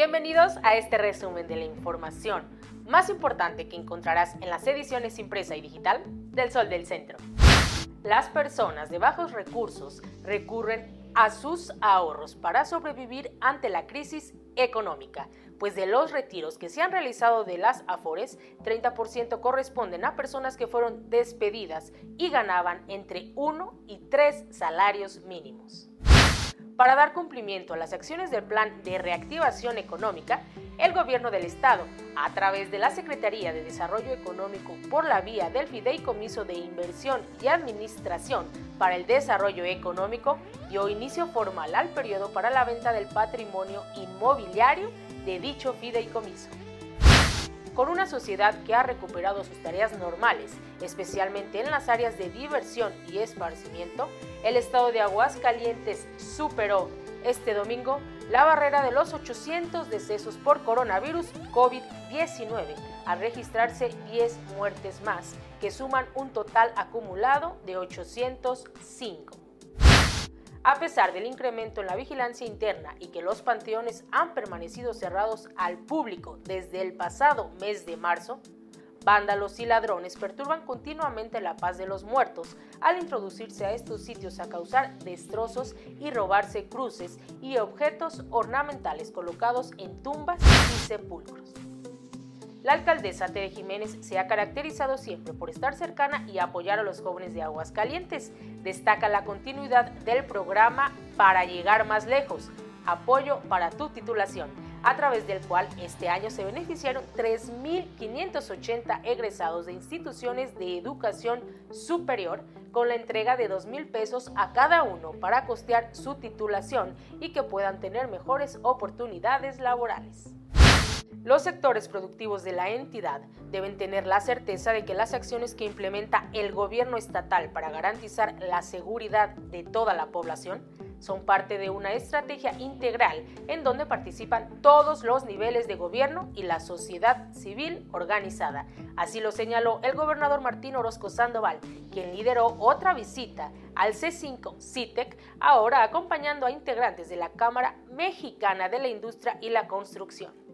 Bienvenidos a este resumen de la información más importante que encontrarás en las ediciones impresa y digital del Sol del Centro. Las personas de bajos recursos recurren a sus ahorros para sobrevivir ante la crisis económica, pues de los retiros que se han realizado de las Afores, 30% corresponden a personas que fueron despedidas y ganaban entre 1 y 3 salarios mínimos. Para dar cumplimiento a las acciones del Plan de Reactivación Económica, el Gobierno del Estado, a través de la Secretaría de Desarrollo Económico por la vía del Fideicomiso de Inversión y Administración para el Desarrollo Económico, dio inicio formal al periodo para la venta del patrimonio inmobiliario de dicho fideicomiso. Con una sociedad que ha recuperado sus tareas normales, especialmente en las áreas de diversión y esparcimiento, el estado de Aguascalientes superó este domingo la barrera de los 800 decesos por coronavirus COVID-19, al registrarse 10 muertes más, que suman un total acumulado de 805. A pesar del incremento en la vigilancia interna y que los panteones han permanecido cerrados al público desde el pasado mes de marzo, Vándalos y ladrones perturban continuamente la paz de los muertos al introducirse a estos sitios a causar destrozos y robarse cruces y objetos ornamentales colocados en tumbas y sepulcros. La alcaldesa Tere Jiménez se ha caracterizado siempre por estar cercana y apoyar a los jóvenes de Aguascalientes. Destaca la continuidad del programa Para llegar más lejos, apoyo para tu titulación a través del cual este año se beneficiaron 3.580 egresados de instituciones de educación superior con la entrega de 2.000 pesos a cada uno para costear su titulación y que puedan tener mejores oportunidades laborales. Los sectores productivos de la entidad deben tener la certeza de que las acciones que implementa el gobierno estatal para garantizar la seguridad de toda la población son parte de una estrategia integral en donde participan todos los niveles de gobierno y la sociedad civil organizada. Así lo señaló el gobernador Martín Orozco Sandoval, quien lideró otra visita al C5 CITEC, ahora acompañando a integrantes de la Cámara Mexicana de la Industria y la Construcción.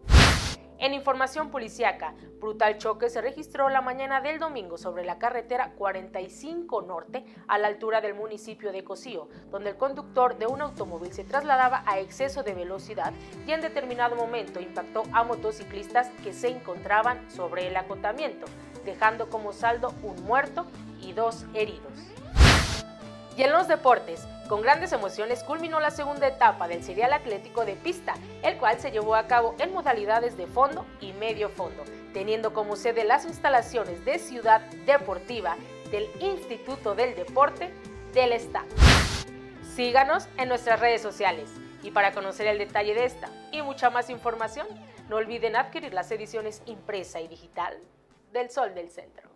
En información policiaca, brutal choque se registró la mañana del domingo sobre la carretera 45 Norte a la altura del municipio de Cocío, donde el conductor de un automóvil se trasladaba a exceso de velocidad y en determinado momento impactó a motociclistas que se encontraban sobre el acotamiento, dejando como saldo un muerto y dos heridos. Y en los deportes, con grandes emociones culminó la segunda etapa del serial atlético de pista, el cual se llevó a cabo en modalidades de fondo y medio fondo, teniendo como sede las instalaciones de Ciudad Deportiva del Instituto del Deporte del Estado. Síganos en nuestras redes sociales y para conocer el detalle de esta y mucha más información, no olviden adquirir las ediciones impresa y digital del Sol del Centro.